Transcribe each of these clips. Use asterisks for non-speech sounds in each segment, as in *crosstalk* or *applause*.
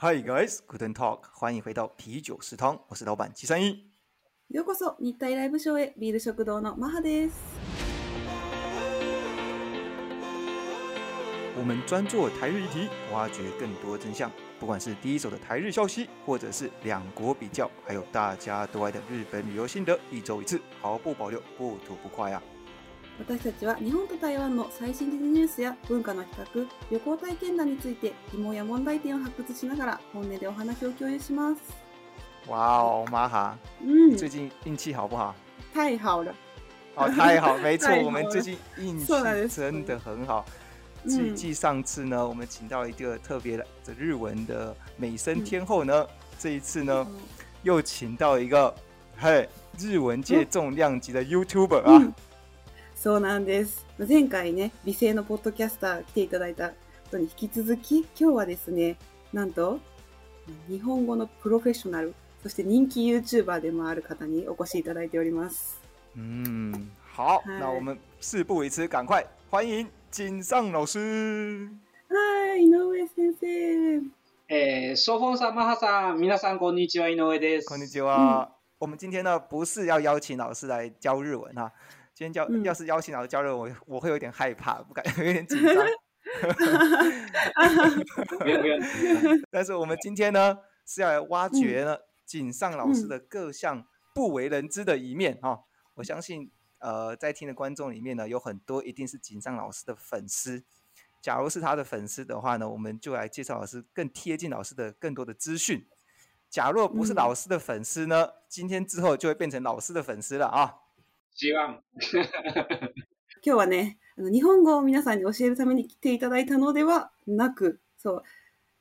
Hi guys, Gooden Talk，欢迎回到啤酒食堂，我是老板七三一。ようこそ日泰ライブショーへビール食堂のマハです。我们专做台日议题，挖掘更多真相。不管是第一手的台日消息，或者是两国比较，还有大家都爱的日本旅游心得，一周一次，毫不保留，不吐不快啊！私たちは日本と台湾の最新時事ニュースや文化の比較、旅行体験談について疑問や問題点を発掘しながら本音でお話を共有します。哇哦，玛哈，嗯，最近运气好不好？太好了！哦，太好，*laughs* 没错，我们最近运气真的很好。继继上次呢，我们请到一个特别的日文的美声天后呢，这一次呢，又请到一个嘿日文界重量级的 YouTuber 啊。そうなんです。前回ね、美声のポッドキャスター来ていただいたことに引き続き、今日はですね、なんと、日本語のプロフェッショナル、そして人気 YouTuber でもある方にお越しいただいております。うん、好、はい、那我们事不宜迟，赶快欢迎井上老师。はい、井上先生。えー、ソフォンさん、マハさん、皆さん、こんにちは、井上です。こんにちは。うん、我们今天呢，不是要邀请老师来教日文啊。先教，要是邀请老师教人，我我会有点害怕，不敢，*laughs* 有点 *laughs* 紧张。但是我们今天呢，是要来挖掘呢，井上老师的各项不为人知的一面啊！我相信，呃，在听的观众里面呢，有很多一定是井上老师的粉丝。假如是他的粉丝的话呢，我们就来介绍老师更贴近老师的更多的资讯。假若不是老师的粉丝呢，今天之后就会变成老师的粉丝了啊！*laughs* 今日はね、あの日本語を皆さんに教えるために来ていただいたのではなく、そう、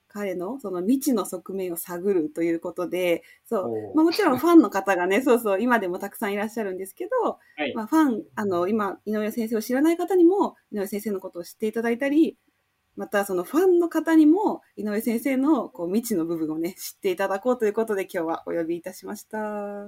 彼のその未知の側面を探るということで、そう、まあ、もちろんファンの方がね、*laughs* そうそう、今でもたくさんいらっしゃるんですけど、はい、まあ、ファン、あの、今、井上先生を知らない方にも、井上先生のことを知っていただいたり、またそのファンの方にも井上先生のこう未知の部分をね知っていただこうということで今日はお呼びいたしました。あ、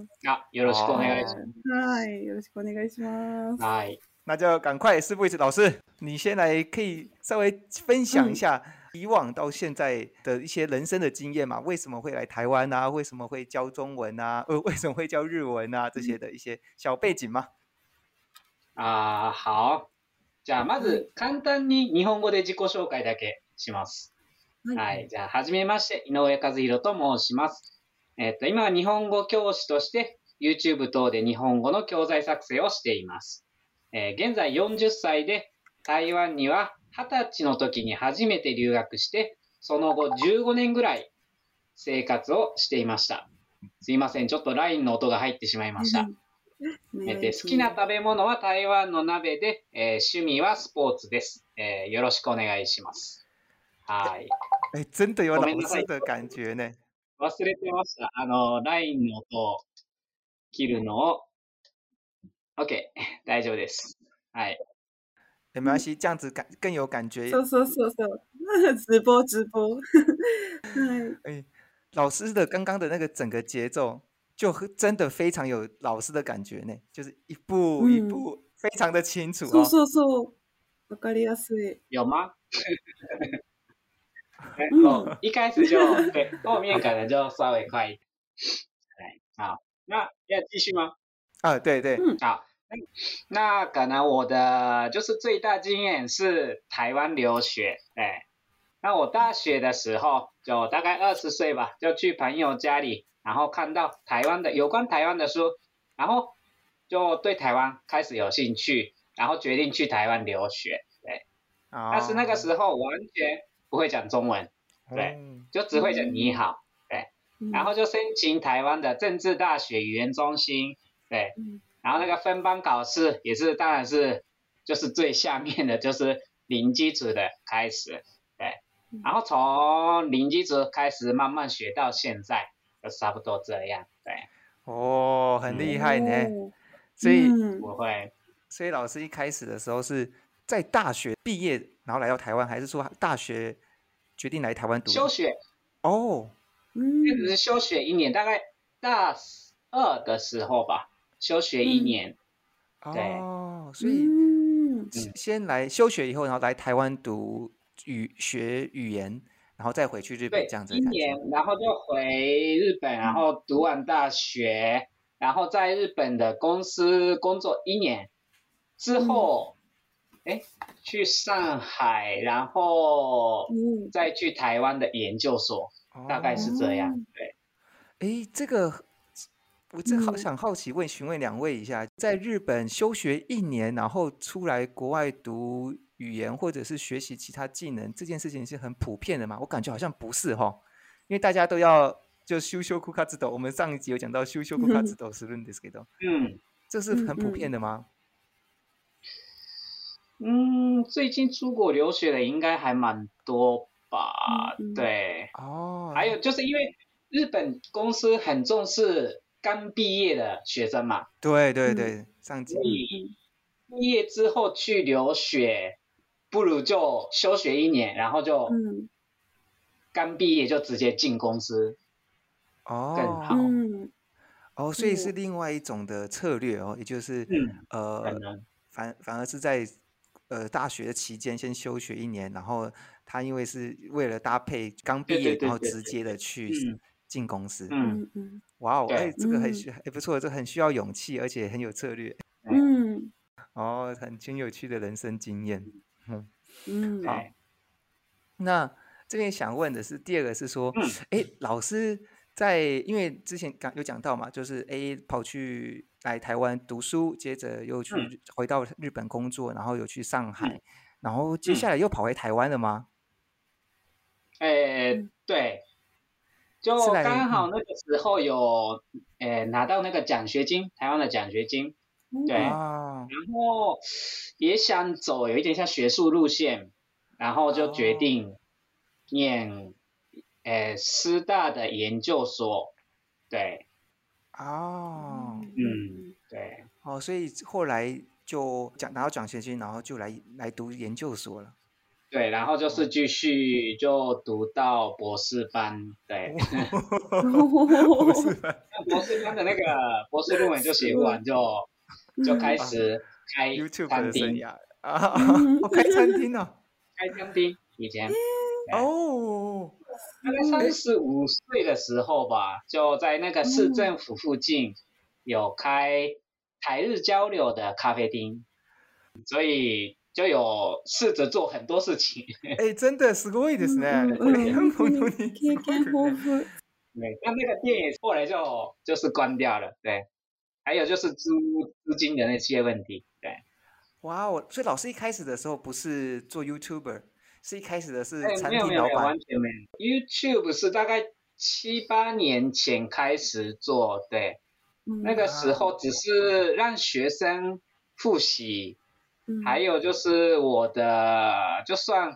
よろしくお願いします。はい、よろしくお願いします。はい。那就赶快，事不宜迟，老师，你先来可以稍微分享一下以往到现在的一些人生的经验嘛？为什么会来台湾啊？为什么会教中文啊？呃，为什么会教日文啊？这些的一些小背景吗？啊、呃，好。じゃあ、まず簡単に日本語で自己紹介だけします。はい。はい、じゃあ、はじめまして、井上和弘と申します。えっ、と、今は日本語教師として、YouTube 等で日本語の教材作成をしています。えー、現在40歳で、台湾には20歳の時に初めて留学して、その後15年ぐらい生活をしていました。すいません。ちょっと LINE の音が入ってしまいました。で好きな食べ物は台湾の鍋で、えー、趣味はスポーツです、えー。よろしくお願いします。はい。え、真的有老感ね。忘れてました。あの、LINE の音を切るのを。OK、大丈夫です。はい。え、关系，这样子感更有感觉。说说说说，直播直播。哎，*laughs* 老师的刚刚的那个整个节奏，就真的非常有老师的感觉呢，就是一步一步非常的清楚。哦哦哦，我かりやすい。有吗？*laughs* 哦，一开始就后面可能就稍微快一点。哎，好，那要继续吗？啊，对对，嗯，好。那可能我的就是最大经验是台湾留学。哎，那我大学的时候就大概二十岁吧，就去朋友家里。然后看到台湾的有关台湾的书，然后就对台湾开始有兴趣，然后决定去台湾留学，对。但是那个时候完全不会讲中文，对，就只会讲你好，对。然后就申请台湾的政治大学语言中心，对。然后那个分班考试也是，当然是就是最下面的，就是零基础的开始，对。然后从零基础开始慢慢学到现在。都差不多这样，对，哦，很厉害呢，所以不会，所以老师一开始的时候是在大学毕业，然后来到台湾，还是说大学决定来台湾读休学？哦，嗯，开是休学一年，大概大二的时候吧，休学一年，对，哦，所以先来休学以后，然后来台湾读语学语言。然后再回去日本，这样子。一年，然后就回日本，然后读完大学，然后在日本的公司工作一年，之后，哎，去上海，然后再去台湾的研究所，大概是这样。对，哎，这个我正好想好奇问询问两位一下，在日本休学一年，然后出来国外读。语言或者是学习其他技能这件事情是很普遍的吗？我感觉好像不是哈，因为大家都要就修修库卡之斗。我们上一集有讲到修修库卡之斗是论的，嗯，这是很普遍的吗？嗯，最近出国留学的应该还蛮多吧？对，哦，还有就是因为日本公司很重视刚毕业的学生嘛。对对对，上一以毕业之后去留学。不如就休学一年，然后就嗯，刚毕业就直接进公司哦，更好哦，所以是另外一种的策略哦，也就是呃，反反而是在呃大学期间先休学一年，然后他因为是为了搭配刚毕业，然后直接的去进公司，嗯嗯，哇哦，哎，这个很哎不错，这很需要勇气，而且很有策略，嗯，哦，很挺有趣的人生经验。嗯好。那这边想问的是，第二个是说，哎，老师在因为之前刚有讲到嘛，就是 A 跑去来台湾读书，接着又去回到日本工作，然后又去上海，然后接下来又跑回台湾了吗？哎，对，就刚好那个时候有哎拿到那个奖学金，台湾的奖学金。对，然后也想走有一点像学术路线，然后就决定念，呃，师大的研究所，对，哦，嗯，对，哦，所以后来就奖拿到奖学金，然后就来来读研究所了，对，然后就是继续就读到博士班，对，*laughs* 博士班，博士班的那个博士论文就写不完就。就开始开餐厅啊！我开餐厅了，开餐厅以前哦，大概三十五岁的时候吧，就在那个市政府附近有开台日交流的咖啡厅，所以就有试着做很多事情。哎，真的是いで的ね。对，但那个店也后来就就是关掉了，对。还有就是资资金的那些问题，对，哇，我所以老师一开始的时候不是做 YouTuber，是一开始的是产品老板 y o u t u b e 是大概七八年前开始做，对，那个时候只是让学生复习，还有就是我的就算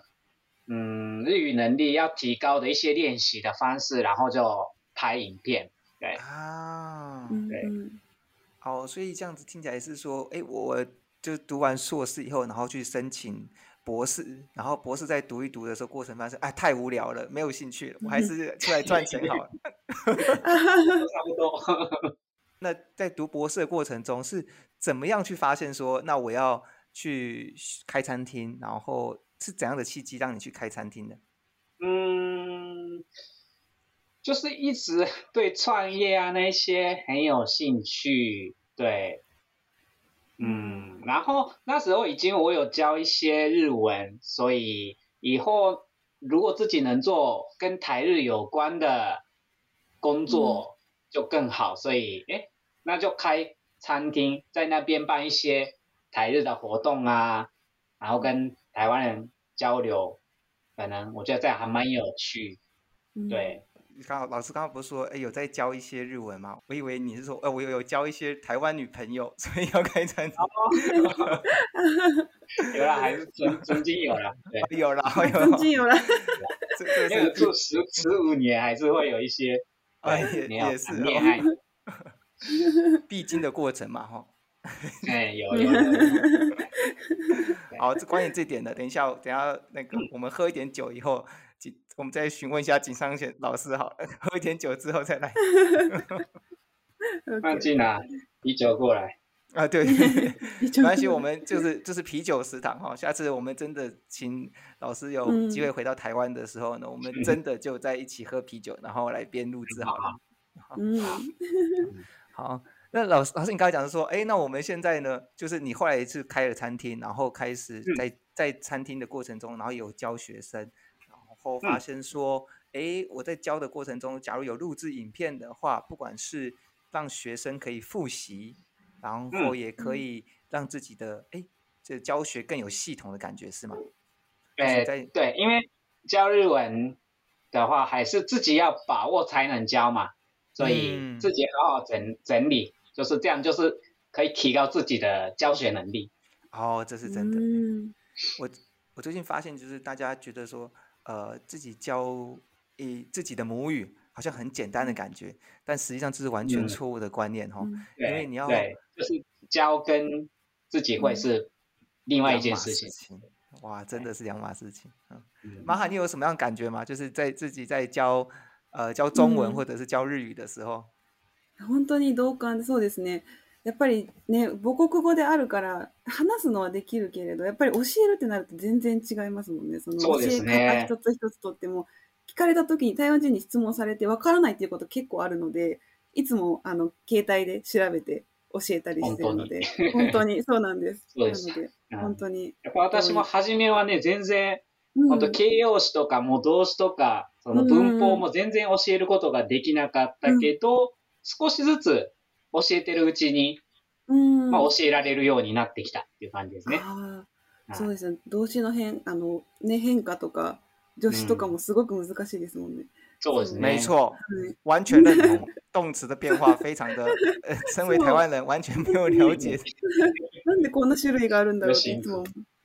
嗯日语能力要提高的一些练习的方式，然后就拍影片，对啊，对。好，所以这样子听起来是说，哎，我就读完硕士以后，然后去申请博士，然后博士在读一读的时候，过程发现，哎，太无聊了，没有兴趣了，我还是出来赚钱好了。*laughs* 差不多。*laughs* 那在读博士的过程中是怎么样去发现说，那我要去开餐厅？然后是怎样的契机让你去开餐厅的？嗯。就是一直对创业啊那些很有兴趣，对，嗯，然后那时候已经我有教一些日文，所以以后如果自己能做跟台日有关的工作就更好，所以哎，那就开餐厅，在那边办一些台日的活动啊，然后跟台湾人交流，可能我觉得这还蛮有趣，对。你刚老师刚刚不是说，哎，有在教一些日文吗？我以为你是说，哎，我有有交一些台湾女朋友，所以要开餐厅。有了，还是曾 *laughs* 曾经有了，对，有了，曾经有了，因为住十十五年，还是会有一些，哎，也是，*laughs* *laughs* 必经的过程嘛，哈。哎，有有有。好，这关于这点的，等一下，等一下那个，我们喝一点酒以后。我们再询问一下井上贤老师，好，*laughs* 喝一点酒之后再来。*laughs* 放进啊，啤酒过来啊，对，*laughs* 没关系，我们就是就是啤酒食堂哈。下次我们真的请老师有机会回到台湾的时候呢，我们真的就在一起喝啤酒，然后来边录制好了。嗯，好，那老师老师，你刚才讲说，哎，那我们现在呢，就是你后来一次开了餐厅，然后开始在在餐厅的过程中，然后有教学生。后发现说，哎，我在教的过程中，假如有录制影片的话，不管是让学生可以复习，然后也可以让自己的哎，这教学更有系统的感觉，是吗？哎，对，因为教日文的话，还是自己要把握才能教嘛，所以自己好好整整理，就是这样，就是可以提高自己的教学能力。哦，这是真的。嗯，我我最近发现，就是大家觉得说。呃，自己教以自己的母语，好像很简单的感觉，但实际上这是完全错误的观念哈。因为你要对，就是教跟自己会是另外一件事情。哇，真的是两码事情。嗯，马哈，你有什么样的感觉吗？就是在自己在教呃教中文或者是教日语的时候，本当にどうかそうですね。やっぱりね、母国語であるから、話すのはできるけれど、やっぱり教えるってなると全然違いますもんね。その教え方一つ一つとっても、ね、聞かれた時に台湾人に質問されてわからないっていうこと結構あるので、いつもあの携帯で調べて教えたりしてるので、本当にそうなんです。*laughs* そうですなので、うん、本当に。やっぱ私も初めはね、全然、うん、本当形容詞とかも動詞とか、その文法も全然教えることができなかったけど、うん、少しずつ教えてるうちに、うんまあ、教えられるようになってきたっていう感じですね。あそうですね動詞の変あの、ね、変化とか助詞とかもすごく難しいですもんね。そうですね。没错，完全认同。动词的变化非常的，*laughs* 身为台湾人完全没有了解。なんでこんな種類があるんだろうっていつも。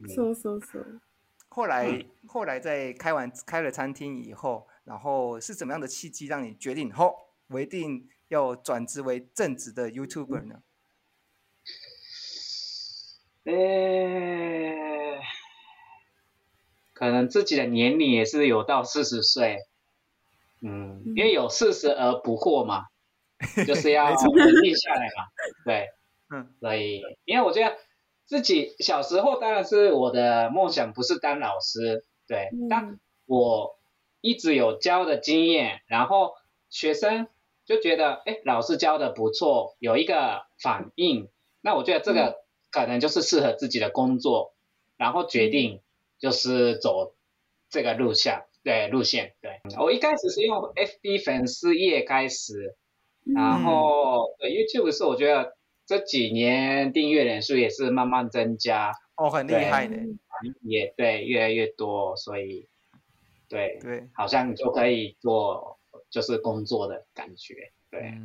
そうそうそう。后来后来在开完开了餐厅以后，然后是怎么样的契机让你决定？后我一定要转职为正职的 YouTuber 呢？诶，可能自己的年龄也是有到四十岁，嗯，因为有四十而不惑嘛，*laughs* 就是要稳定下来嘛。*laughs* 对，嗯，所以因为我觉得自己小时候当然是我的梦想，不是当老师，对，但我一直有教的经验，然后学生。就觉得哎，老师教的不错，有一个反应，那我觉得这个可能就是适合自己的工作，然后决定就是走这个路线，对路线，对。我一开始是用 FB 粉丝页开始，然后 YouTube 是我觉得这几年订阅人数也是慢慢增加，哦，很厉害的，也对越来越多，所以对对，好像就可以做。就是工作的感觉，对。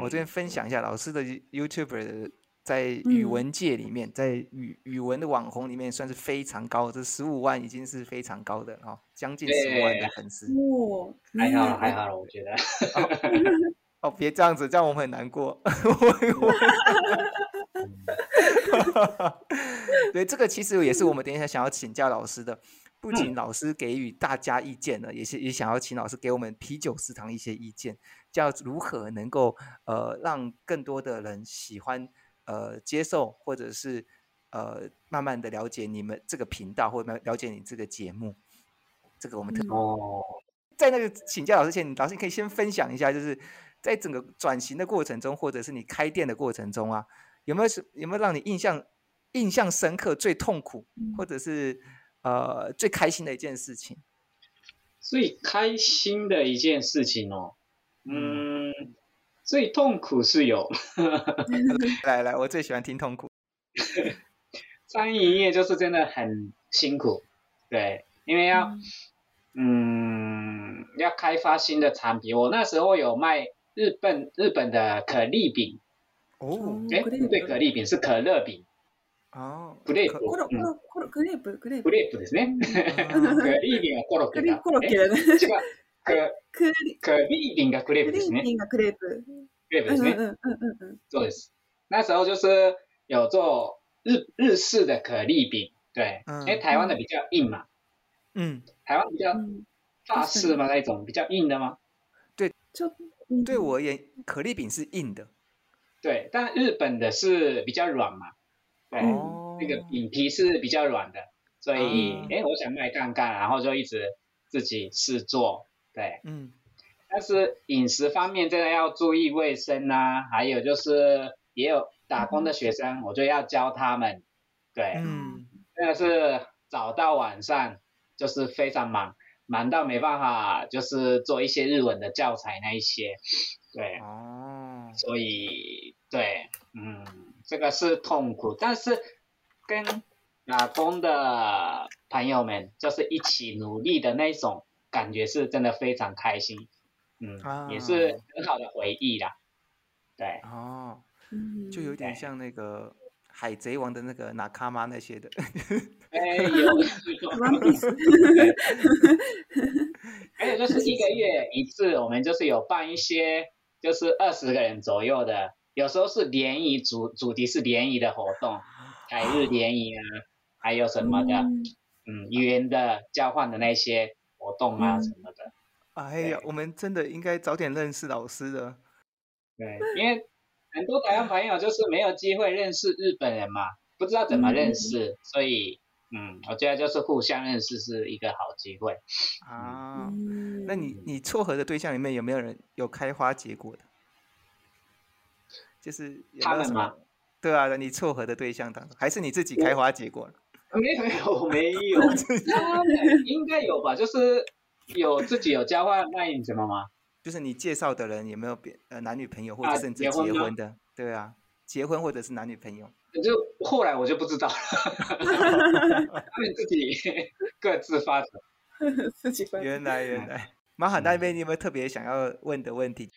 我这边分享一下老师的 YouTube，在语文界里面，在语语文的网红里面算是非常高，这十五万已经是非常高的哦，将近十五万的粉丝。哇，还好，还好，我觉得。哦，别这样子，这样我们很难过。*laughs* *laughs* 对，这个其实也是我们等一下想要请教老师的。不仅老师给予大家意见呢，也是也想要请老师给我们啤酒食堂一些意见，叫如何能够呃让更多的人喜欢呃接受或者是呃慢慢的了解你们这个频道或者了解你这个节目。这个我们特别在那个请教老师前，老师可以先分享一下，就是在整个转型的过程中，或者是你开店的过程中啊，有没有什有没有让你印象印象深刻、最痛苦或者是？呃，最开心的一件事情，最开心的一件事情哦。嗯，最痛苦是有，*laughs* 来来，我最喜欢听痛苦。*laughs* 餐饮业就是真的很辛苦，对，因为要嗯要开发新的产品。我那时候有卖日本日本的可丽饼。哦，哎，不对，可丽饼是可乐饼。グクレープ。コロ、コロ、コロ、クレープ、クレープ。クレープですね。クリービンはコロッケだ、ね。コロッケだね。う。クリービンがクレープですね。クリービンがクレープ。クレープですね。うううそうです。那时候就是有做日日式的可丽饼，对，因为台湾的比较硬嘛。嗯。台湾比较法式嘛那一种比较硬的吗？对，就对我而言，可丽饼是硬的。对，但日本的是比较软嘛。对，那个饼皮是比较软的，所以哎，我想卖蛋糕，然后就一直自己试做。对，嗯。但是饮食方面真的要注意卫生呐，还有就是也有打工的学生，我就要教他们。对，嗯。真的是早到晚上就是非常忙，忙到没办法就是做一些日文的教材那一些。对。哦。所以对，嗯。这个是痛苦，但是跟打工的朋友们就是一起努力的那种感觉是真的非常开心，嗯，也是很好的回忆啦。对，哦，就有点像那个《海贼王》的那个哪卡妈那些的。*laughs* 哎有 *laughs* 还有就是一个月一次，我们就是有办一些，就是二十个人左右的。有时候是联谊主主题是联谊的活动，台日联谊啊，还有什么的，嗯语言的交换的那些活动啊什么的。哎呀，我们真的应该早点认识老师的。对，因为很多台湾朋友就是没有机会认识日本人嘛，不知道怎么认识，所以，嗯，我觉得就是互相认识是一个好机会。啊，那你你撮合的对象里面有没有人有开花结果的？就是他什么？对啊，你撮合的对象当中，还是你自己开花结果了？*laughs* 没有，没有，*laughs* 没有。应该有吧？就是有自己有交换那什么吗？就是你介绍的人有没有别呃，男女朋友或者甚至结婚的？对啊，结婚或者是男女朋友。就后来我就不知道了，*laughs* 自己各自发展，自己分。原来，原来，马海那边你有没有特别想要问的问题？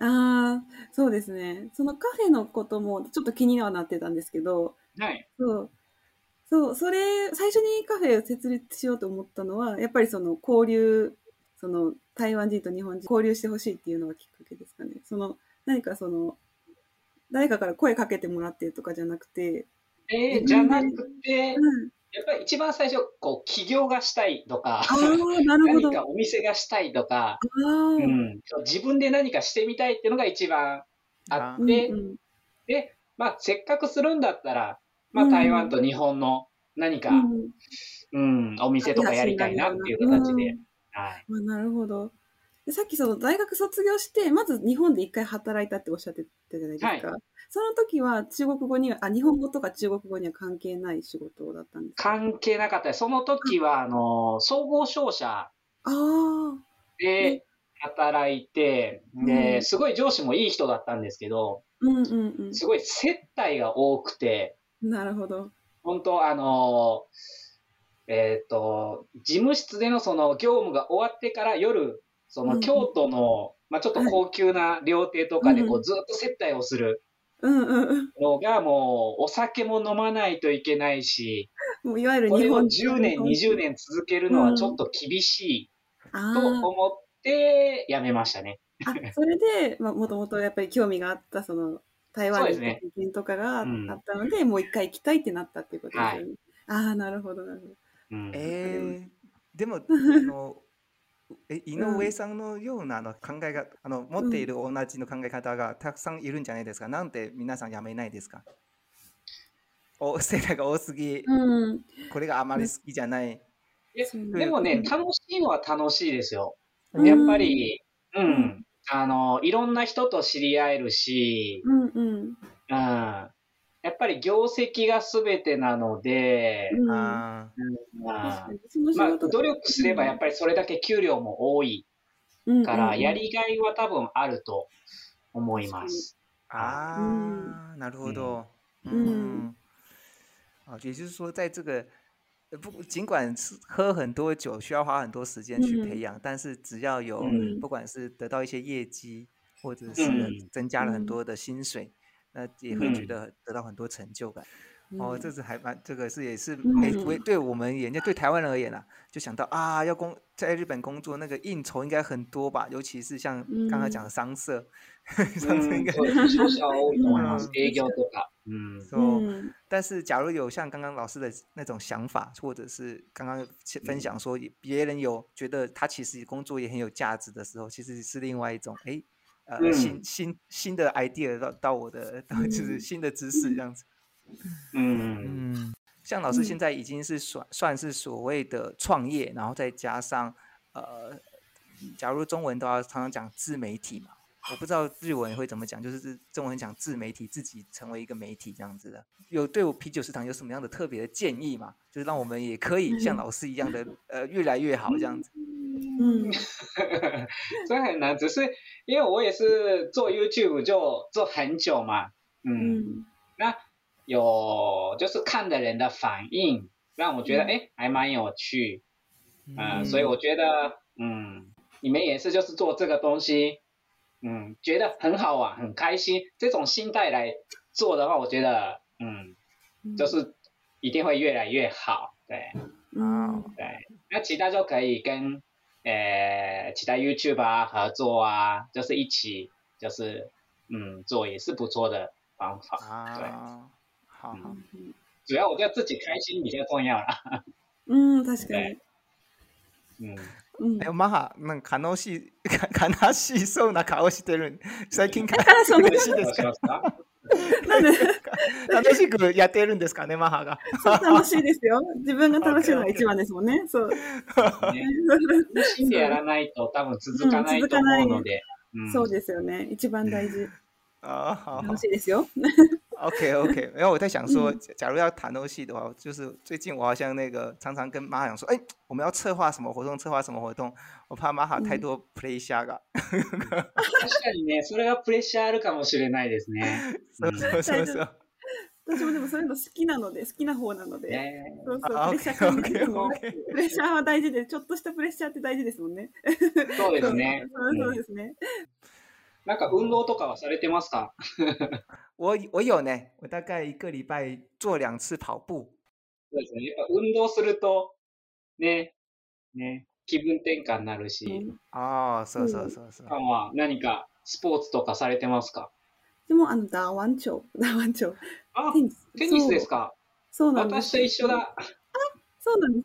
ああ、そうですね。そのカフェのこともちょっと気にはなってたんですけど、はい。そう。そう、それ、最初にカフェを設立しようと思ったのは、やっぱりその交流、その台湾人と日本人交流してほしいっていうのがきっかけですかね。その、何かその、誰かから声かけてもらってとかじゃなくて。えー、じゃなくて、うん、やっぱり一番最初、こう、起業がしたいとか、何かお店がしたいとか、うん、自分で何かしてみたいっていうのが一番あって、で、まあ、せっかくするんだったら、まあ、台湾と日本の何か、うん、うん、お店とかやりたいなっていう形で。はい、なるほど。さっきその大学卒業して、まず日本で一回働いたっておっしゃってたじゃないですか。はい、その時は中国語には、あ、日本語とか中国語には関係ない仕事だったんですか関係なかったその時は、あの、総合商社で働いて、で、すごい上司もいい人だったんですけど、うんうんうん、すごい接待が多くて、なるほど。本当あの、えっ、ー、と、事務室でのその業務が終わってから夜その京都の、まあ、ちょっと高級な料亭とかでこうずっと接待をするのがもうお酒も飲まないといけないし、もういわゆる日本10年、20年続けるのはちょっと厳しいと思ってやめましたね。あそれで、まあ、もともとやっぱり興味があったその台湾の経験とかがあったので、ねうん、もう一回行きたいってなったっていうことですね。はい、ああなるほどなるほど。うん、えー、でもあの井上さんのようなあの考えが、うん、あの持っている同じの考え方がたくさんいるんじゃないですか、うん、なんて皆さんやめないですかお世代が多すぎ、うん、これがあまり好きじゃない。でもね、楽しいのは楽しいですよ。やっぱり、うん、あの、いろんな人と知り合えるし、うん、うん、やっぱり業績が全てなので、まあ、努力すればやっぱりそれだけ給料も多いから、やりがいは多分あると思います。ああ。なるほど。嗯，啊、嗯，也就是说，在这个不尽管是喝很多酒，需要花很多时间去培养，但是只要有不管是得到一些业绩，或者是增加了很多的薪水，那也会觉得得到很多成就感，哦，这是还蛮这个是也是每对对我们家对台湾人而言啊，就想到啊，要工在日本工作那个应酬应该很多吧，尤其是像刚刚讲的商社，*laughs* 商社应该 *laughs* 多嗯，但是假如有像刚刚老师的那种想法，或者是刚刚分享说别人有觉得他其实工作也很有价值的时候，其实是另外一种哎。呃，新新新的 idea 到到我的，到就是新的知识这样子。嗯，像老师现在已经是算算是所谓的创业，然后再加上呃，假如中文的话，常常讲自媒体嘛。我不知道日文会怎么讲，就是中文讲自媒体，自己成为一个媒体这样子的。有对我啤酒食堂有什么样的特别的建议吗？就是让我们也可以像老师一样的，呃，越来越好这样子。嗯，*laughs* 这很难，只是因为我也是做 YouTube 就做很久嘛。嗯，那有就是看的人的反应，让我觉得哎还蛮有趣啊，所以我觉得嗯，你们也是就是做这个东西。嗯，觉得很好啊，很开心。这种心态来做的话，我觉得，嗯，就是一定会越来越好。对，嗯，对。那其他就可以跟，呃，其他 YouTube 啊合作啊，就是一起，就是嗯，做也是不错的方法。啊，好。主要我觉得自己开心比较重要啦，嗯，確かに。嗯。うん、でもまなんか悲しい *laughs* 悲しそうな顔してる最近悲しいですかで楽しくやってるんですかねマハが楽しいですよ自分が楽しいのが一番ですもんね *laughs* そう、ね、楽しんでやらないと多分続かないと思うので、うん、そうですよね一番大事楽しいですよ OK OK，然后我在想说，假如要谈东西的话，就是最近我好像那个常常跟玛哈讲说，哎，我们要策划什么活动，策划什么活动，我怕玛哈太多プレッシャー確かにね、それがプレッシャーあるかもしれないですね。*laughs* そうそうそうそう。私もでもそういうの好きなので、好きな方なので、そうそう、プレッシャー感じても、プレッシャーは大事で、ちょっとしたプレッシャーって大事ですもんね。そうですね。そうですね。なんか運動とかはされてますか *laughs* 我我有呢，我大概一个礼拜做两次跑步。そうですね。やっぱ運動するとね、ね、気分転換になるし。ああ、そうそうそうそう。まあ何かスポーツとかされてますか。でもあのワンチョウ、打ワンチョウ。あ、テニステニスですか。そうなんです。私と一緒だ。あ、そうなんです。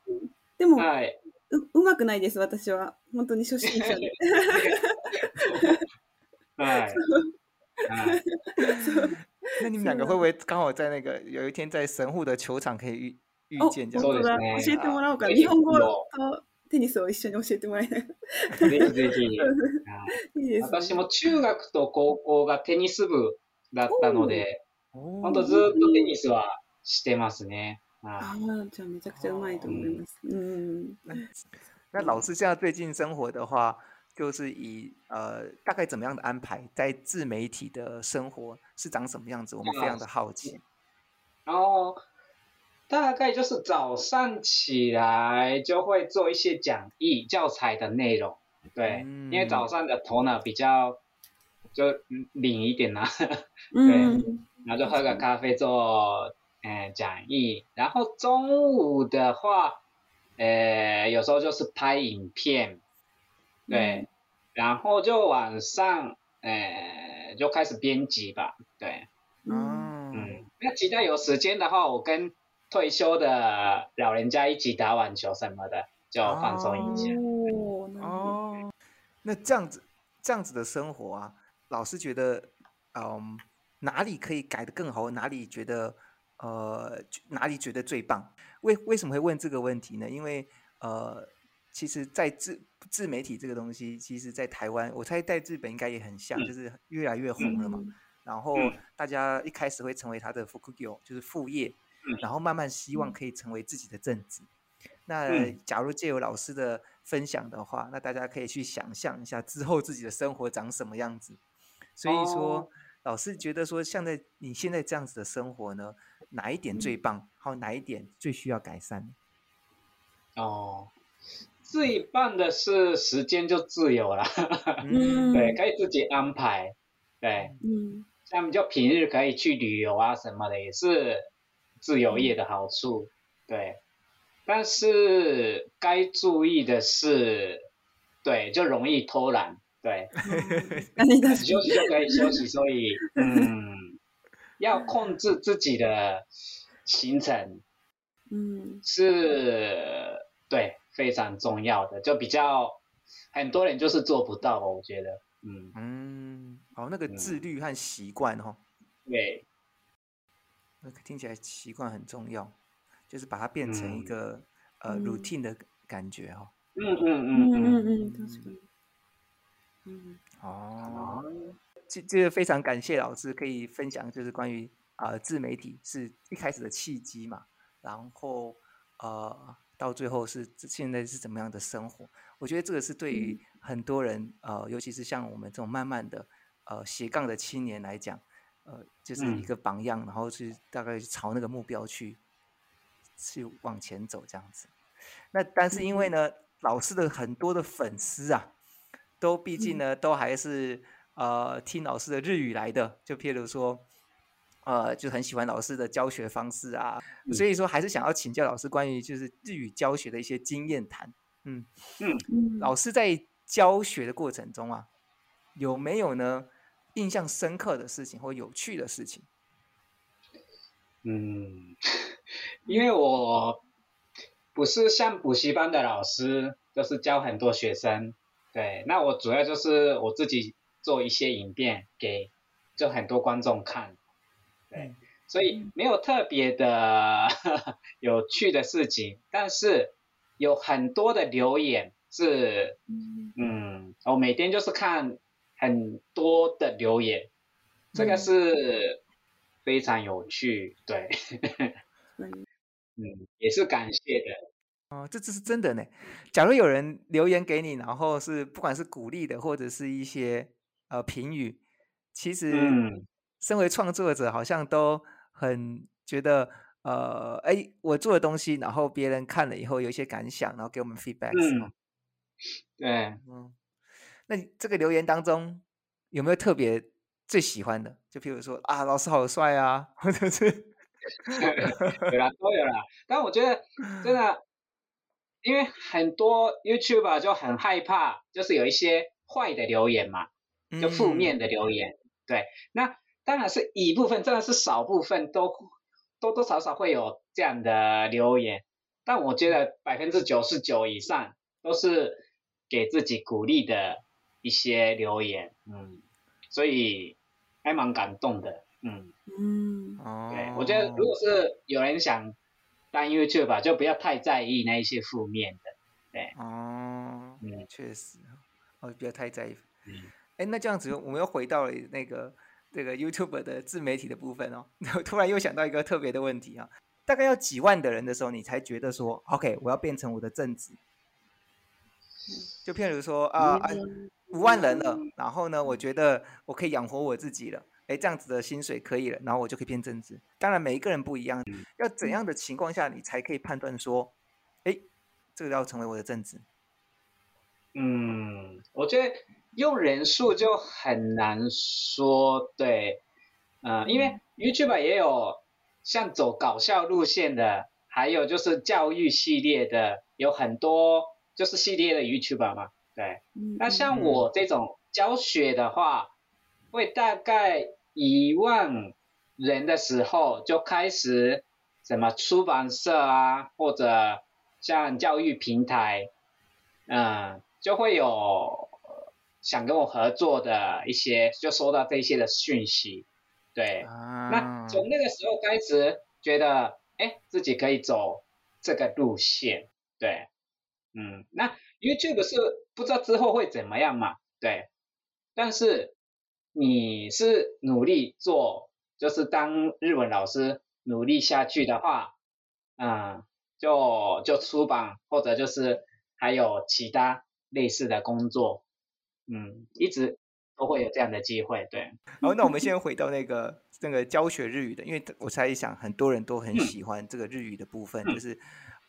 でも、はい、ううまくないです私は本当に初心者で。*laughs* 对。*laughs* 那你们两个会不会刚好在那个有一天在神户的球场可以遇遇见？这样子だ。教えてもらおうか。日本語とテニスを一緒に教えてもらいう。い。ぜひぜひ。私も中学と高校がテニス部だったので、本当ずっとテニスはしてますね。ああ、じゃあめちゃくちゃうまいと思います。嗯。那老师现在最近生活的话。就是以呃大概怎么样的安排，在自媒体的生活是长什么样子？我们非常的好奇。然后大概就是早上起来就会做一些讲义教材的内容，对，因为早上的头脑比较就灵一点啦。嗯。然后就喝个咖啡做嗯讲义，然后中午的话，呃，有时候就是拍影片。对，然后就晚上，诶，就开始编辑吧。对，嗯，那其他有时间的话，我跟退休的老人家一起打网球什么的，就放松一下。哦，那这样子，这样子的生活啊，老师觉得，嗯，哪里可以改的更好？哪里觉得，呃，哪里觉得最棒？为为什么会问这个问题呢？因为，呃，其实在这。自媒体这个东西，其实，在台湾，我猜在日本应该也很像，就是越来越红了嘛。然后大家一开始会成为他的副业，然后慢慢希望可以成为自己的正职。那假如借由老师的分享的话，那大家可以去想象一下之后自己的生活长什么样子。所以说，老师觉得说，像在你现在这样子的生活呢，哪一点最棒？还有哪一点最需要改善？哦。自己办的是时间就自由了，嗯，*laughs* 对，可以自己安排，对，嗯，像比就平日可以去旅游啊什么的，也是自由业的好处，对，但是该注意的是，对，就容易偷懒，对，休息就可以休息，所以嗯，要控制自己的行程，嗯，是，对。非常重要的，就比较很多人就是做不到，我觉得，嗯嗯，哦，那个自律和习惯哦。对，那听起来习惯很重要，就是把它变成一个呃 routine 的感觉哈，嗯嗯嗯嗯嗯嗯，嗯，哦，这这个非常感谢老师可以分享，就是关于啊自媒体是一开始的契机嘛，然后呃。到最后是现在是怎么样的生活？我觉得这个是对于很多人，呃，尤其是像我们这种慢慢的，呃，斜杠的青年来讲，呃，就是一个榜样，然后去大概朝那个目标去去往前走这样子。那但是因为呢，老师的很多的粉丝啊，都毕竟呢，都还是呃听老师的日语来的，就譬如说。呃，就很喜欢老师的教学方式啊，所以说还是想要请教老师关于就是日语教学的一些经验谈。嗯嗯嗯，老师在教学的过程中啊，有没有呢印象深刻的事情或有趣的事情？嗯，*laughs* 因为我不是像补习班的老师，就是教很多学生。对，那我主要就是我自己做一些影片给就很多观众看。对，所以没有特别的 *laughs* 有趣的事情，但是有很多的留言是，嗯，我每天就是看很多的留言，这个是非常有趣，对，*laughs* 嗯，也是感谢的，哦，这只是真的呢。假如有人留言给你，然后是不管是鼓励的，或者是一些呃评语，其实。身为创作者，好像都很觉得，呃，哎，我做的东西，然后别人看了以后有一些感想，然后给我们 feedback。嗯，对，嗯，那这个留言当中有没有特别最喜欢的？就譬如说啊，老师好帅啊，或者是，*laughs* 有啦，都有啦。但我觉得 *laughs* 真的，因为很多 YouTube 啊就很害怕，就是有一些坏的留言嘛，就负面的留言。对，那。当然是一部分，真的是少部分，都多多少少会有这样的留言，但我觉得百分之九十九以上都是给自己鼓励的一些留言，嗯，所以还蛮感动的，嗯嗯，对，我觉得如果是有人想当 YouTube 吧，就不要太在意那一些负面的，对哦，嗯，确实，哦，不要太在意，嗯，哎，那这样子，我们又回到了那个。这个 YouTube 的自媒体的部分哦，然 *laughs* 后突然又想到一个特别的问题啊，大概要几万的人的时候，你才觉得说 OK，我要变成我的正职，就譬如说啊，五万人了，然后呢，我觉得我可以养活我自己了，哎，这样子的薪水可以了，然后我就可以变正职。当然每一个人不一样，要怎样的情况下你才可以判断说，哎，这个要成为我的正职？嗯，我觉得。用人数就很难说，对，嗯，因为鱼趣吧也有像走搞笑路线的，还有就是教育系列的，有很多就是系列的鱼趣吧嘛，对，那像我这种教学的话，会大概一万人的时候就开始，什么出版社啊，或者像教育平台，嗯，就会有。想跟我合作的一些，就收到这些的讯息，对。那从那个时候开始，觉得，哎，自己可以走这个路线，对。嗯，那 YouTube 是不知道之后会怎么样嘛，对。但是你是努力做，就是当日文老师努力下去的话，啊，就就出版或者就是还有其他类似的工作。嗯，一直都会有这样的机会，对。然后，那我们先回到那个那个教学日语的，因为我猜一想很多人都很喜欢这个日语的部分，就是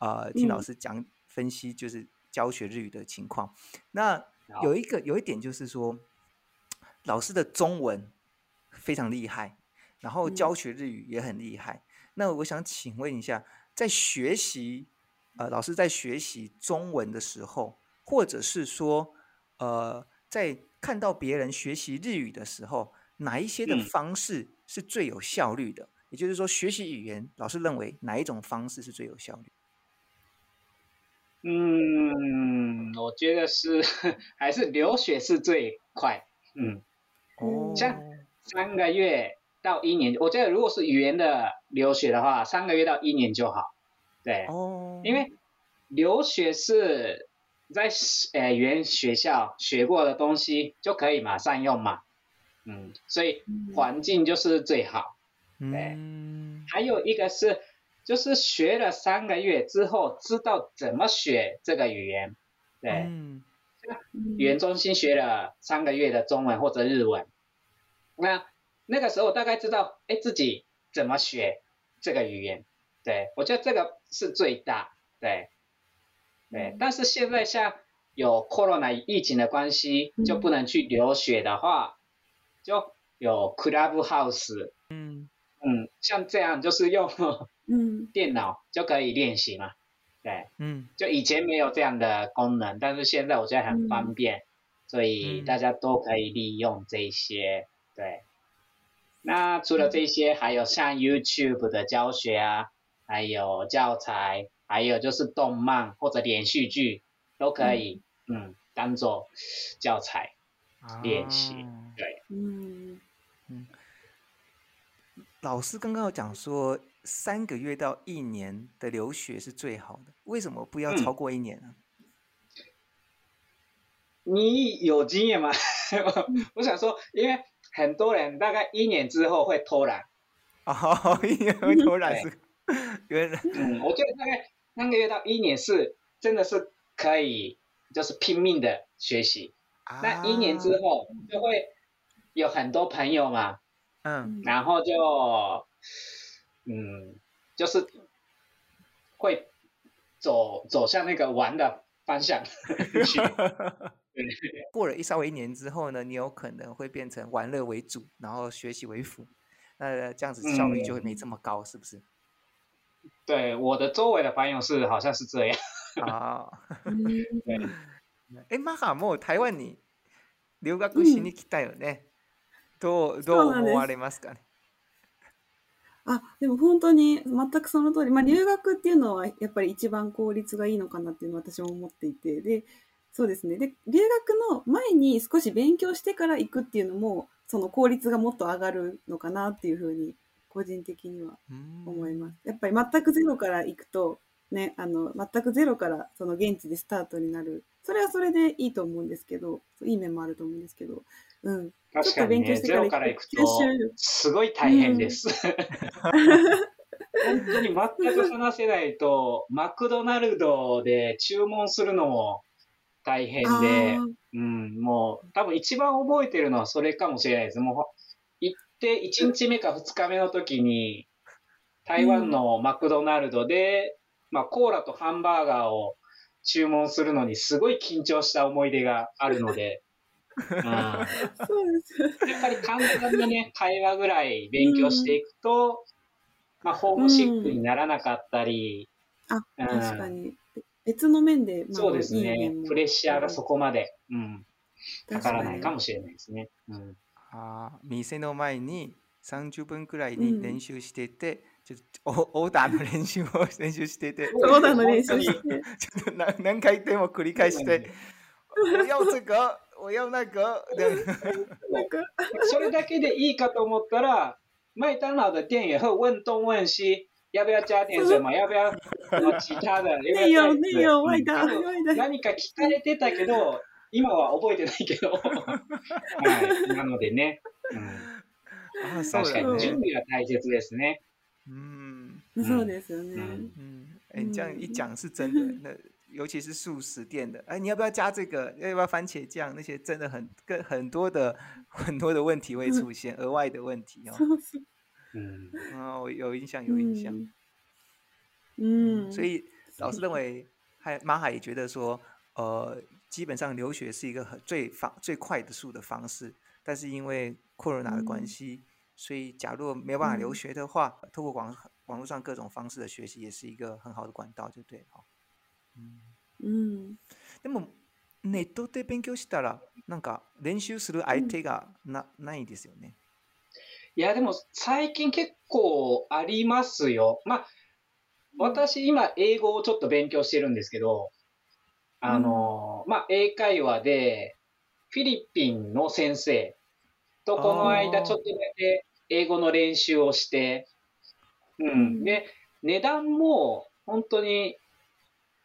呃，听老师讲分析，就是教学日语的情况。那有一个有一点就是说，老师的中文非常厉害，然后教学日语也很厉害。那我想请问一下，在学习呃，老师在学习中文的时候，或者是说呃。在看到别人学习日语的时候，哪一些的方式是最有效率的？也就是说，学习语言老师认为哪一种方式是最有效率？嗯，我觉得是 *laughs* 还是留学是最快。嗯，哦，像三个月到一年，我觉得如果是语言的留学的话，三个月到一年就好。对，因为留学是。在诶，原学校学过的东西就可以马上用嘛，嗯，所以环境就是最好，对。还有一个是，就是学了三个月之后，知道怎么学这个语言，对。个语言中心学了三个月的中文或者日文，那那个时候大概知道，哎，自己怎么学这个语言，对我觉得这个是最大，对。对，但是现在像有冠状肺疫情的关系，就不能去留学的话，就有 c l u b House，嗯嗯，像这样就是用嗯 *laughs* 电脑就可以练习嘛，对，嗯，就以前没有这样的功能，但是现在我觉得很方便，所以大家都可以利用这些，对。那除了这些，还有像 YouTube 的教学啊，还有教材。还有就是动漫或者连续剧都可以，嗯，当做教材练习，对，嗯嗯。老师刚刚有讲说三个月到一年的留学是最好的，为什么不要超过一年呢？你有经验吗？*laughs* 我想说，因为很多人大概一年之后会偷懒。哦，一年会偷懒是原来，嗯，我觉得大概三个月到一年是真的是可以，就是拼命的学习。啊。那一年之后就会有很多朋友嘛。嗯。然后就，嗯，就是会走走向那个玩的方向去。哈哈哈。过了一稍微一年之后呢，你有可能会变成玩乐为主，然后学习为辅。那这样子效率就会没这么高，是不是？对，我的周围的朋友是好像是这样。ああ。对。え、マハもう台湾に留学しに来たよね。どうどう思われますかね。あでも本当に全くその通り、まあ、留学っていうのはやっぱり一番効率がいいのかなっていうのは私も思っていてでそうですねで留学の前に少し勉強してから行くっていうのもその効率がもっと上がるのかなっていうふうに個人的には思います。やっぱり全くゼロから行くと、ね、あの全くゼロからその現地でスタートになるそれはそれでいいと思うんですけどいい面もあると思うんですけど、うん、確かに、ね、ゼロから行くとすごい大変です。うん、本当に全く話せないとマクドナルドで注文するのも大変で、うん、もう多分一番覚えてるのはそれかもしれないです。もうで、1日目か2日目の時に、台湾のマクドナルドで、うん、まあ、コーラとハンバーガーを注文するのにすごい緊張した思い出があるので、*laughs* やっぱり簡単にね、会話ぐらい勉強していくと、うん、まあ、ホームシックにならなかったり、うん、あ、確かに。別の面で、まあ、そうですねプレッシャーがそこまで、うん、かからないかもしれないですね。うんあ店の前に30分くらいに練習してて、うん、ちょっとオーダーの練習を練習してて、オーダーの練習 *laughs* ちょっと何何回でも繰り返して、*laughs* おやお个、我要那个、那か、*laughs* それだけでいいかと思ったら、麦当劳的店也会问东问西。要不要加点什么？要不要什么其他的？要不やべや、内容、味何か聞かれてたけど、今は覚えてないけど、はい、なのでね、うん、確かに準備は大切ですね。うん、そうですよね。うん、哎，这样一讲是真的。那尤其是素食店的，哎，你要不要加这个？要不要番茄酱？那些真的很、很很多的、很多的问题会出现，额外的问题哦。嗯，哦，有印象，有印象。嗯，所以老师认为，还马海也觉得说，呃。基本上留学是一个很最方最快的速的方式，但是因为 corona 的关系，所以假如没有办法留学的话，透过网网络上各种方式的学习也是一个很好的管道，就对哈。嗯嗯，那么ね、どうで勉強したらなんか練習する相手がなないですよね。いやでも最近結構ありますよ。まあ、私今英語をちょっと勉強してるんですけど。あの、まあ、英会話で、フィリピンの先生とこの間ちょっとだけ英語の練習をして、うん。で、値段も本当に、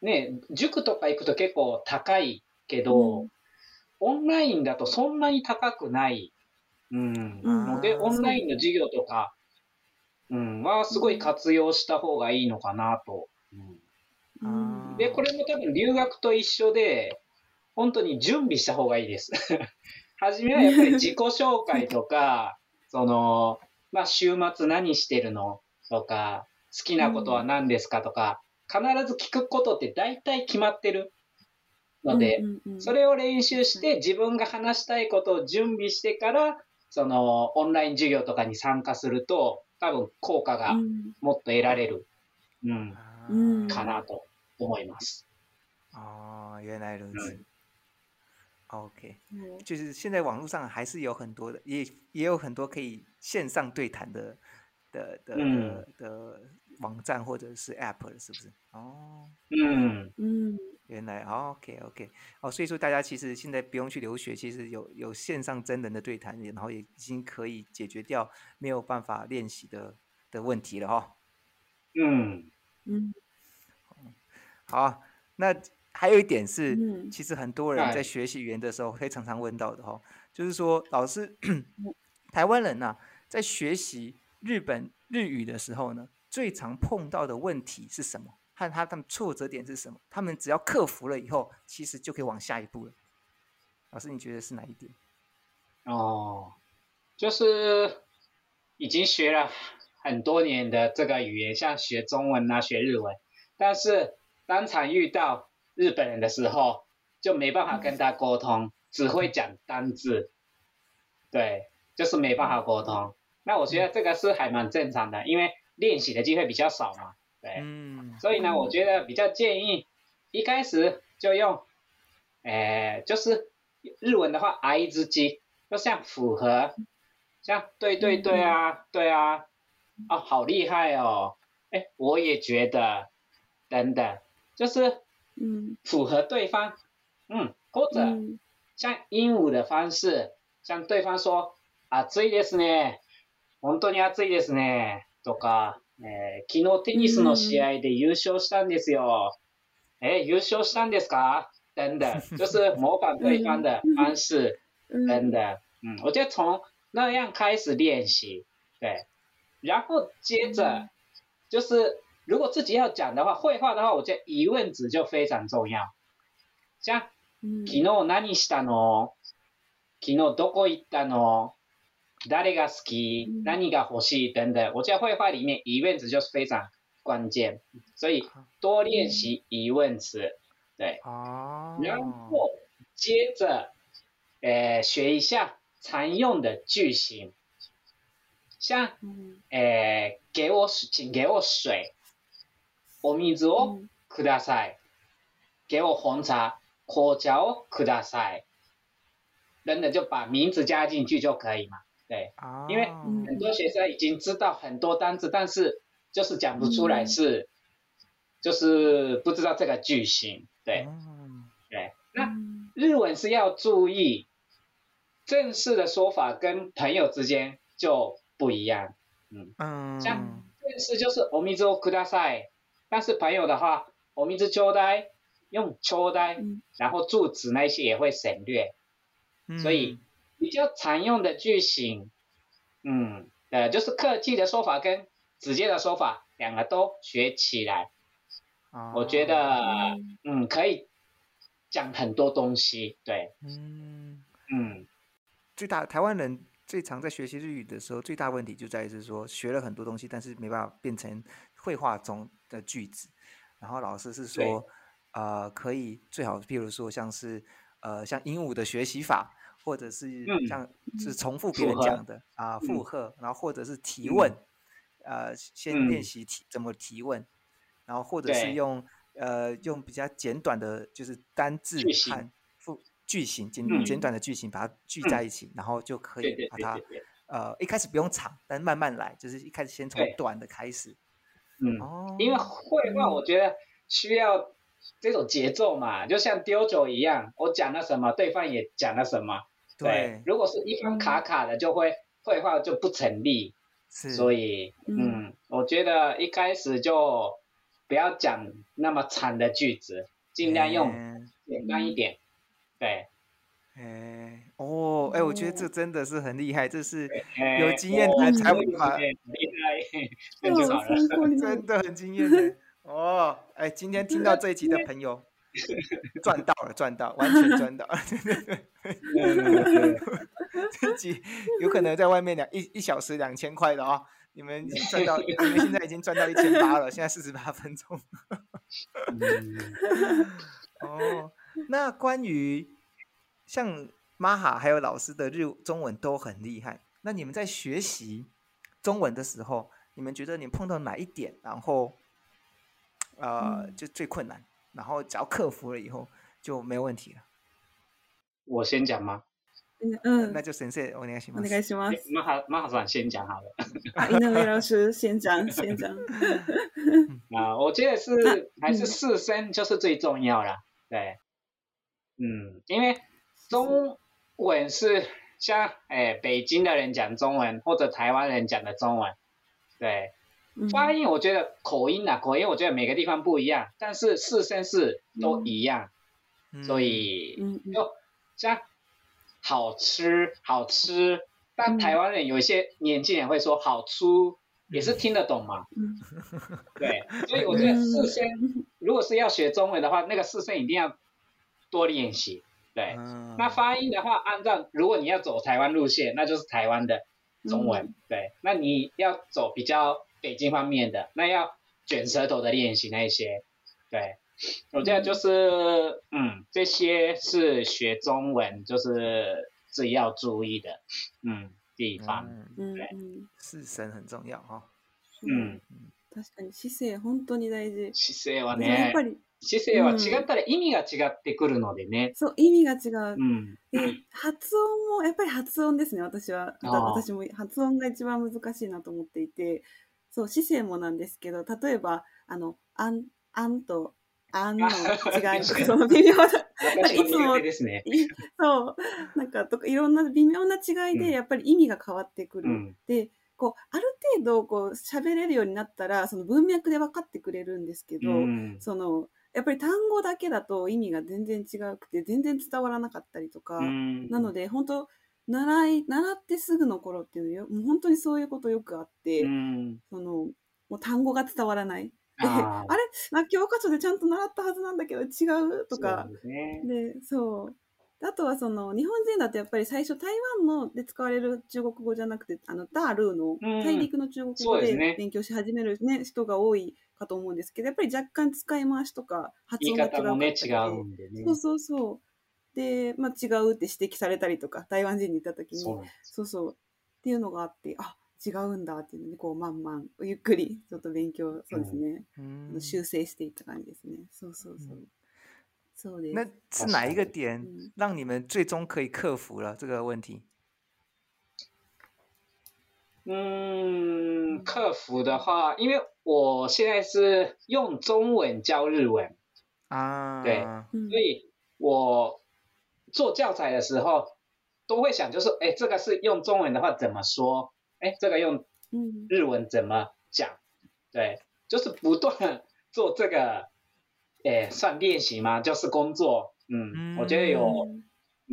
ね、塾とか行くと結構高いけど、うん、オンラインだとそんなに高くない、うん、ので、オンラインの授業とか、うん、はすごい活用した方がいいのかなと。うんで、これも多分留学と一緒で、本当に準備した方がいいです。*laughs* 初めはやっぱり自己紹介とか、*laughs* その、まあ、週末何してるのとか、好きなことは何ですかとか、必ず聞くことって大体決まってるので、それを練習して自分が話したいことを準備してから、その、オンライン授業とかに参加すると、多分効果がもっと得られる、うん、かなと。哦，原来如此。OK，就是现在网络上还是有很多的，也也有很多可以线上对谈的的的的网站或者是 App，是不是？哦，嗯嗯，原来 OK OK 哦，所以说大家其实现在不用去留学，其实有有线上真人的对谈，然后也已经可以解决掉没有办法练习的的问题了哈。嗯嗯。好，那还有一点是，其实很多人在学习语言的时候，会常常问到的哈，就是说，老师，*clears throat* 台湾人啊，在学习日本日语的时候呢，最常碰到的问题是什么？和他们的挫折点是什么？他们只要克服了以后，其实就可以往下一步了。老师，你觉得是哪一点？哦，就是已经学了很多年的这个语言，像学中文啊，学日文，但是。当场遇到日本人的时候，就没办法跟他沟通，只会讲单字，对，就是没办法沟通。那我觉得这个是还蛮正常的，因为练习的机会比较少嘛，对。嗯。所以呢，我觉得比较建议一开始就用，哎，就是日文的话，I 之基，就像符合，像对对对啊，对啊，哦，好厉害哦，哎，我也觉得，等等。就是嗯符合对方，嗯，或者像鹦鹉的方式，像对方说暑いですね、本当に暑いですねとか、えー、昨日テニスの試合で優勝したんですよ。え優勝したんですか？等等，*laughs* 就是模仿对方的方式，等等。嗯，我就从那样开始练习，对，然后接着就是如果自己要讲的话，绘画的话，我觉得疑问词就非常重要，像，うん、きのう何したの、きのうどこ行ったの、誰が好き、何が欲しい等等，我觉得绘画里面疑问词就是非常关键，所以多练习疑问词，对，哦，然后接着，诶，学一下常用的句型，像，嗯，诶，给我水，请给我水。我名字哦，ください。给我红茶，紅茶をください。然后就把名字加进去就可以嘛，对。因为很多学生已经知道很多单词，但是就是讲不出来，是，就是不知道这个句型。对，对。那日文是要注意，正式的说法跟朋友之间就不一样。嗯。嗯。像正式就是おみずをください。但是朋友的话，我们一直交代，用交代，然后住址那些也会省略，所以比较常用的句型，嗯，呃，就是客气的说法跟直接的说法，两个都学起来，我觉得，嗯，可以讲很多东西，对，嗯嗯，最大台湾人最常在学习日语的时候，最大问题就在于是说学了很多东西，但是没办法变成。绘画中的句子，然后老师是说，呃，可以最好，譬如说像是呃，像鹦鹉的学习法，或者是像是重复别人讲的啊，附和，然后或者是提问，呃，先练习提怎么提问，然后或者是用呃用比较简短的，就是单字和复句型简简短的句型把它聚在一起，然后就可以把它呃一开始不用长，但慢慢来，就是一开始先从短的开始。嗯，因为绘画我觉得需要这种节奏嘛，就像丢酒一样，我讲了什么，对方也讲了什么。对，如果是一方卡卡的，就会绘画就不成立。是，所以嗯，我觉得一开始就不要讲那么长的句子，尽量用简单一点。对。哎，哦，哎，我觉得这真的是很厉害，这是有经验的才会不怕。真的，真的很惊艳 *laughs* 哦！哎，今天听到这一集的朋友赚到了，赚到，完全赚到。这一集有可能在外面两一一小时两千块的啊，你们赚到，你现在已经赚到一千八了，现在四十八分钟。哦，那关于像玛哈还有老师的日中文都很厉害，那你们在学习？中文的时候，你们觉得你碰到哪一点，然后，呃，就最困难，然后只要克服了以后就没有问题了。我先讲吗？嗯，那就先谢我那个什么，我那个什么，马哈马哈先讲好了。那度老师先讲，先讲。*laughs* 啊，我觉得是还是四声就是最重要了。对，嗯，因为中文是。像哎，北京的人讲中文，或者台湾人讲的中文，对，发音我觉得口音啊，口音我觉得每个地方不一样，但是四声是都一样，所以就像好吃好吃，但台湾人有一些年轻人会说好吃，也是听得懂嘛，对，所以我觉得四声如果是要学中文的话，那个四声一定要多练习。对，那发音的话，按照如果你要走台湾路线，那就是台湾的中文。对，那你要走比较北京方面的，那要卷舌头的练习那一些。对，我觉得就是嗯，这些是学中文就是最要注意的，嗯，地方，嗯，对，嗯，是声很重要嗯，姿勢本当に大事。姿勢はね。やっぱり。姿勢は違ったら意味が違ってくるのでね。うん、そう、意味が違う。うん、で、発音も、やっぱり発音ですね、私は。私も発音が一番難しいなと思っていて、そう、姿勢もなんですけど、例えば、あの、あん、あんと、あんの違いとか、その微妙な、いつも、ね、そう、なんかとか、いろんな微妙な違いで、やっぱり意味が変わってくる。うん、で、こう、ある程度、こう、喋れるようになったら、その文脈で分かってくれるんですけど、うん、その、やっぱり単語だけだと意味が全然違くて全然伝わらなかったりとか、なので本当習い習ってすぐの頃っていうのよもう本当にそういうことよくあって、そのもう単語が伝わらないあれな教科書でちゃんと習ったはずなんだけど違うとかそうで、ね、そうあとはその日本人だとやっぱり最初台湾ので使われる中国語じゃなくてあのダールーの大陸の中国語で勉強し始めるね、ね人が多いかと思うんですけどやっぱり若干使い回しとか発音が違うか、ね、違うんでねそうそうそうで、まあ、違うって指摘されたりとか台湾人に行った時にそうそうっていうのがあってあ違うんだっていうのでこうまんまんゆっくりちょっと勉強そうですね、嗯、修正していった感じですねそうそうそう。そうです。那是哪一个点让你们最终可以克服了这个问题？嗯，克服的话，因为我现在是用中文教日文啊，对，所以我做教材的时候都会想，就是哎，这个是用中文的话怎么说？哎，这个用日文怎么讲？对，就是不断做这个，哎，算练习吗？就是工作，嗯，我觉得有，嗯，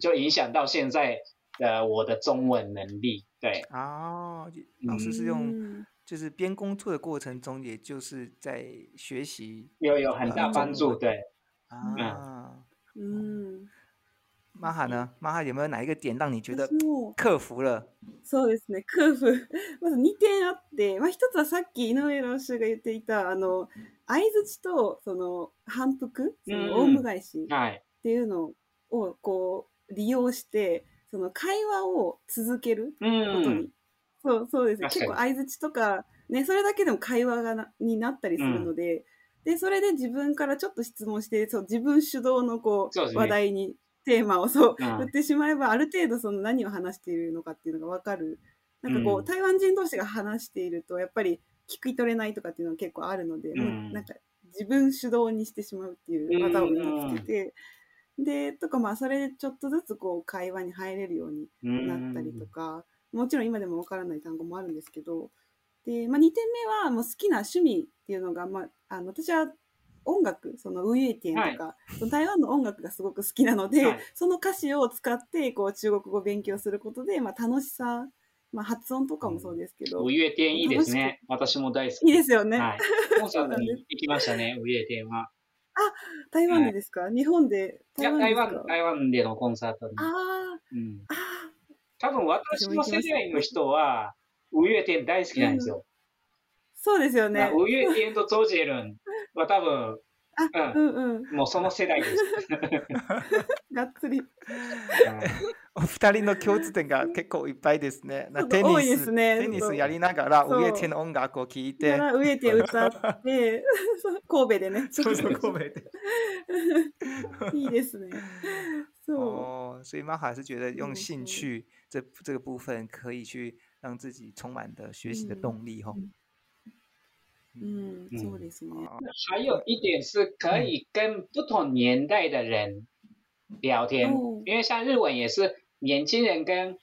就影响到现在。的我的中文能力。对啊，老师是用、嗯、就是边工作的过程中，也就是在学习，有有很大帮助。对啊，嗯，玛哈呢？玛哈有没有哪一个点让你觉得克服了？そうですね、克服。まず二点あって、まあ一つはさっき井上老師が言っていたあの相槌とその反復、そのオウム返しっていうのをこう利用して。うんその会話を続けることに、うん、そうそうですね結構相づちとか、ね、それだけでも会話がなになったりするのでうん、でそれで自分からちょっと質問してそう自分主導のこう、ね、話題にテーマをそう、振ってしまえばある程度その何を話しているのかっていうのが分かる。なんかこう、台湾人同士が話しているとやっぱり聞き取れないとかっていうのは結構あるので、うん、なんか自分主導にしてしまうっていう技を身つけて、で、とかまあそれでちょっとずつこう会話に入れるようになったりとか、もちろん今でもわからない単語もあるんですけど、で、まあ2点目はもう好きな趣味っていうのが、まあ、あの私は音楽、そのウイエティエンとか、はい、台湾の音楽がすごく好きなので、はい、その歌詞を使ってこう中国語を勉強することで、まあ楽しさ、まあ発音とかもそうですけど。ウイエティエンいいですね。私も大好き。いいですよね。はい。コ *laughs* ンサートに行きましたね、ウイエティエンは。あ、台湾でですか、日本でい台や、湾台で湾、台湾でのコンサートす。あうんあ多分私の世代の人は、ウユエテン大好きなんですよ。そうですよね。ウユエテンとトジェルンは多分、うん、うんもうその世代です。*laughs* がっつり。お二人の共通点が結構いっぱいですね。なテニス、ね、テニスやりながら、ウエテの音楽を聞いて。ウエテ歌って、*laughs* 神戸でね。そうそう、神戸で。*laughs* いいですね。そう。所以妈还是觉得用兴趣这这个部分可以去让自己充满的学习的动力哦。嗯嗯，还有一点是可以跟不同年代的人聊天，因为像日文也是年轻人跟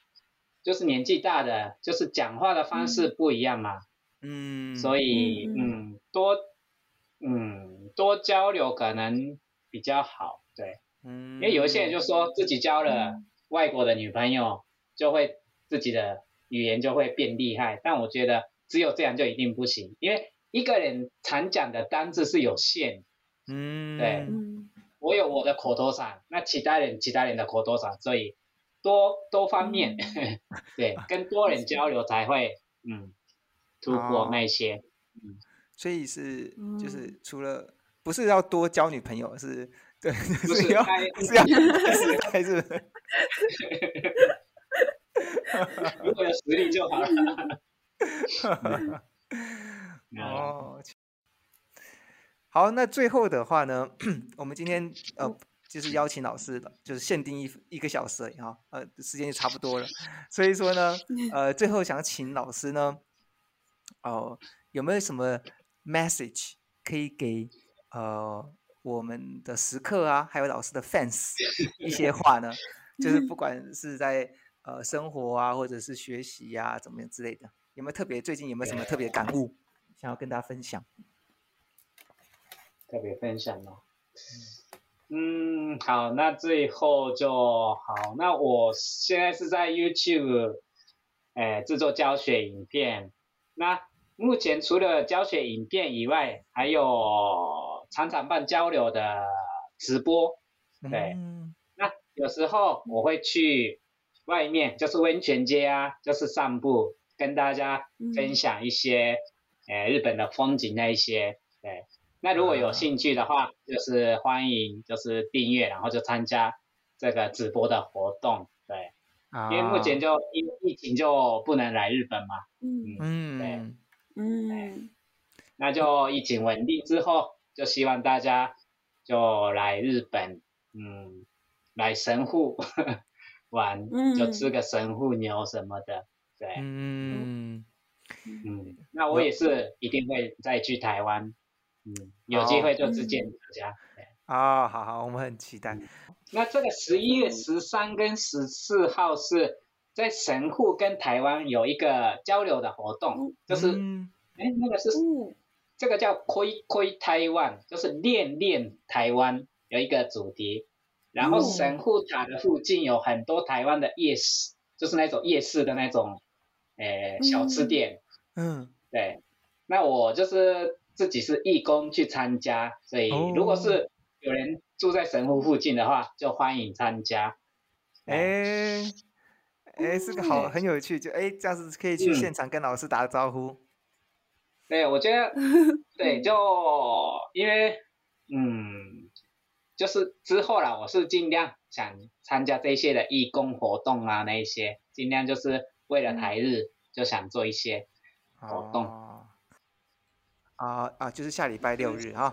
就是年纪大的，就是讲话的方式不一样嘛。嗯，所以嗯多嗯多交流可能比较好，对。嗯，因为有一些人就说自己交了外国的女朋友，就会自己的语言就会变厉害，但我觉得只有这样就一定不行，因为。一个人常讲的单字是有限，嗯，对我有我的口头禅，那其他人其他人的口头禅，所以多多方面，*laughs* 对，跟多人交流才会嗯突破那些，嗯，所以是就是除了不是要多交女朋友，是对，*laughs* 是要 *laughs* 是要是还是，如果有实力就好了。哦，好，那最后的话呢，*coughs* 我们今天呃，就是邀请老师，就是限定一一个小时哈，呃，时间就差不多了。所以说呢，*laughs* 呃，最后想请老师呢，哦，有没有什么 message 可以给呃我们的食客啊，还有老师的 fans *laughs* 一些话呢？就是不 *laughs* 管是在呃生活啊，或者是学习呀，怎么样之类的，有没有特别？最近有没有什么特别感悟？然要跟大家分享，特别分享哦。嗯，好，那最后就好。那我现在是在 YouTube，哎，制作教学影片。那目前除了教学影片以外，还有常常办交流的直播。对，那有时候我会去外面，就是温泉街啊，就是散步，跟大家分享一些。诶，日本的风景那一些，对，那如果有兴趣的话，就是欢迎，就是订阅，然后就参加这个直播的活动，对，因为目前就为疫情就不能来日本嘛，嗯嗯，对，嗯，那就疫情稳定之后，就希望大家就来日本，嗯，来神户 *laughs* 玩，就吃个神户牛什么的，对，嗯。嗯，那我也是一定会再去台湾，嗯，有机会就自荐大家。啊，好好，我们很期待。那这个十一月十三跟十四号是在神户跟台湾有一个交流的活动，就是，哎，那个是，这个叫“亏亏台湾”，就是“恋恋台湾”有一个主题。然后神户塔的附近有很多台湾的夜市，就是那种夜市的那种，诶，小吃店。嗯，对，那我就是自己是义工去参加，所以如果是有人住在神户附近的话，就欢迎参加。哎，哎，是个好，很有趣，就哎这样子可以去现场跟老师打个招呼。对，我觉得 *laughs* 对，就因为嗯，就是之后啦，我是尽量想参加这些的义工活动啊，那一些尽量就是为了台日就想做一些。活动啊啊，就是下礼拜六日啊，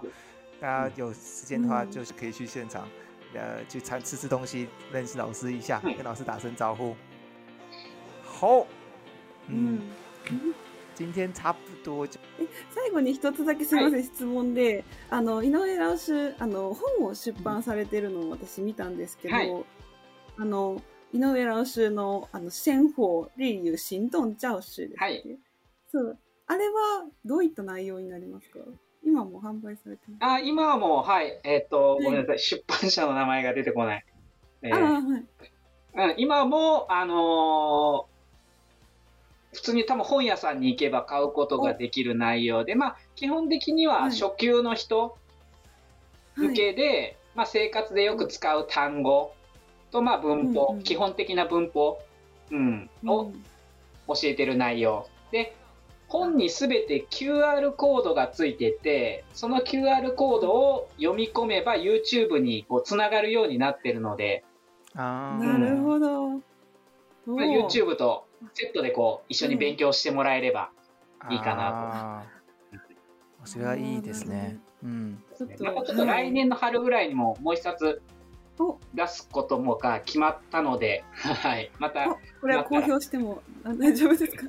大家有时间的话就是可以去现场，呃，去尝吃吃东西，认识老师一下，跟老师打声招呼。好，嗯，今天差不多。就。*laughs* 最後に一つだけすみません質問で、あの井上あの本を出版されてるのを私見たんですけど、あの井上のあのチャです。そうあれはどういった内容になりますか今も販売されてますあ今はもうはいえっ、ー、と、ごめんなさい出版社の名前が出てこない、えー、はい、うん、今もあのー、普通に多分本屋さんに行けば買うことができる内容で、まあ、基本的には初級の人向けで、はいはい、まあ、生活でよく使う単語と、まあ、文法、うんうん、基本的な文法、うん、を教えてる内容で本にすべて QR コードがついてて、その QR コードを読み込めば YouTube にこうつながるようになってるので、あなるほど。まあ、YouTube とセットでこう一緒に勉強してもらえればいいかなと。うん、それはいいですね。うん、ちょっと来年の春ぐらいにももう一冊と出すこともが決まったので、*laughs* はい、またこれは公表しても大丈夫ですか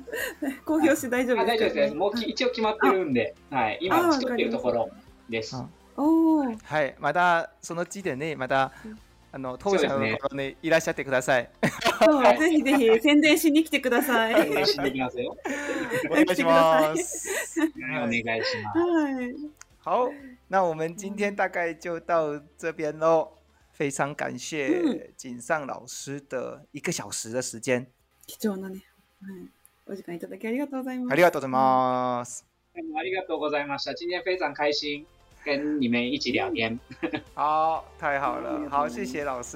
公表して大丈夫ですか、ね、*laughs* 大丈夫ですもう、一応決まってるんで、はい、今作ってるところです。おはい、またその地で、ね、また、あの当社のところにいらっしゃってください。そう、ぜひぜひ宣伝しに来てください。宣伝しに来ますよ。お願いします。*laughs* お願いします。はい。好，那我们今天大概就到这边喽。非常感谢井上老师的一个小时的时间。非常非常感心，跟你常一起聊天。*laughs* 好，太好了。好，常感谢，嗯，非常感谢，嗯，非常感谢，嗯，非常感谢，嗯，非常感谢，嗯，非常感谢，嗯，非常感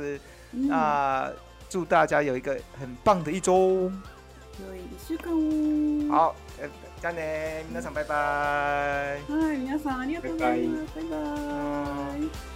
谢，嗯，谢，谢，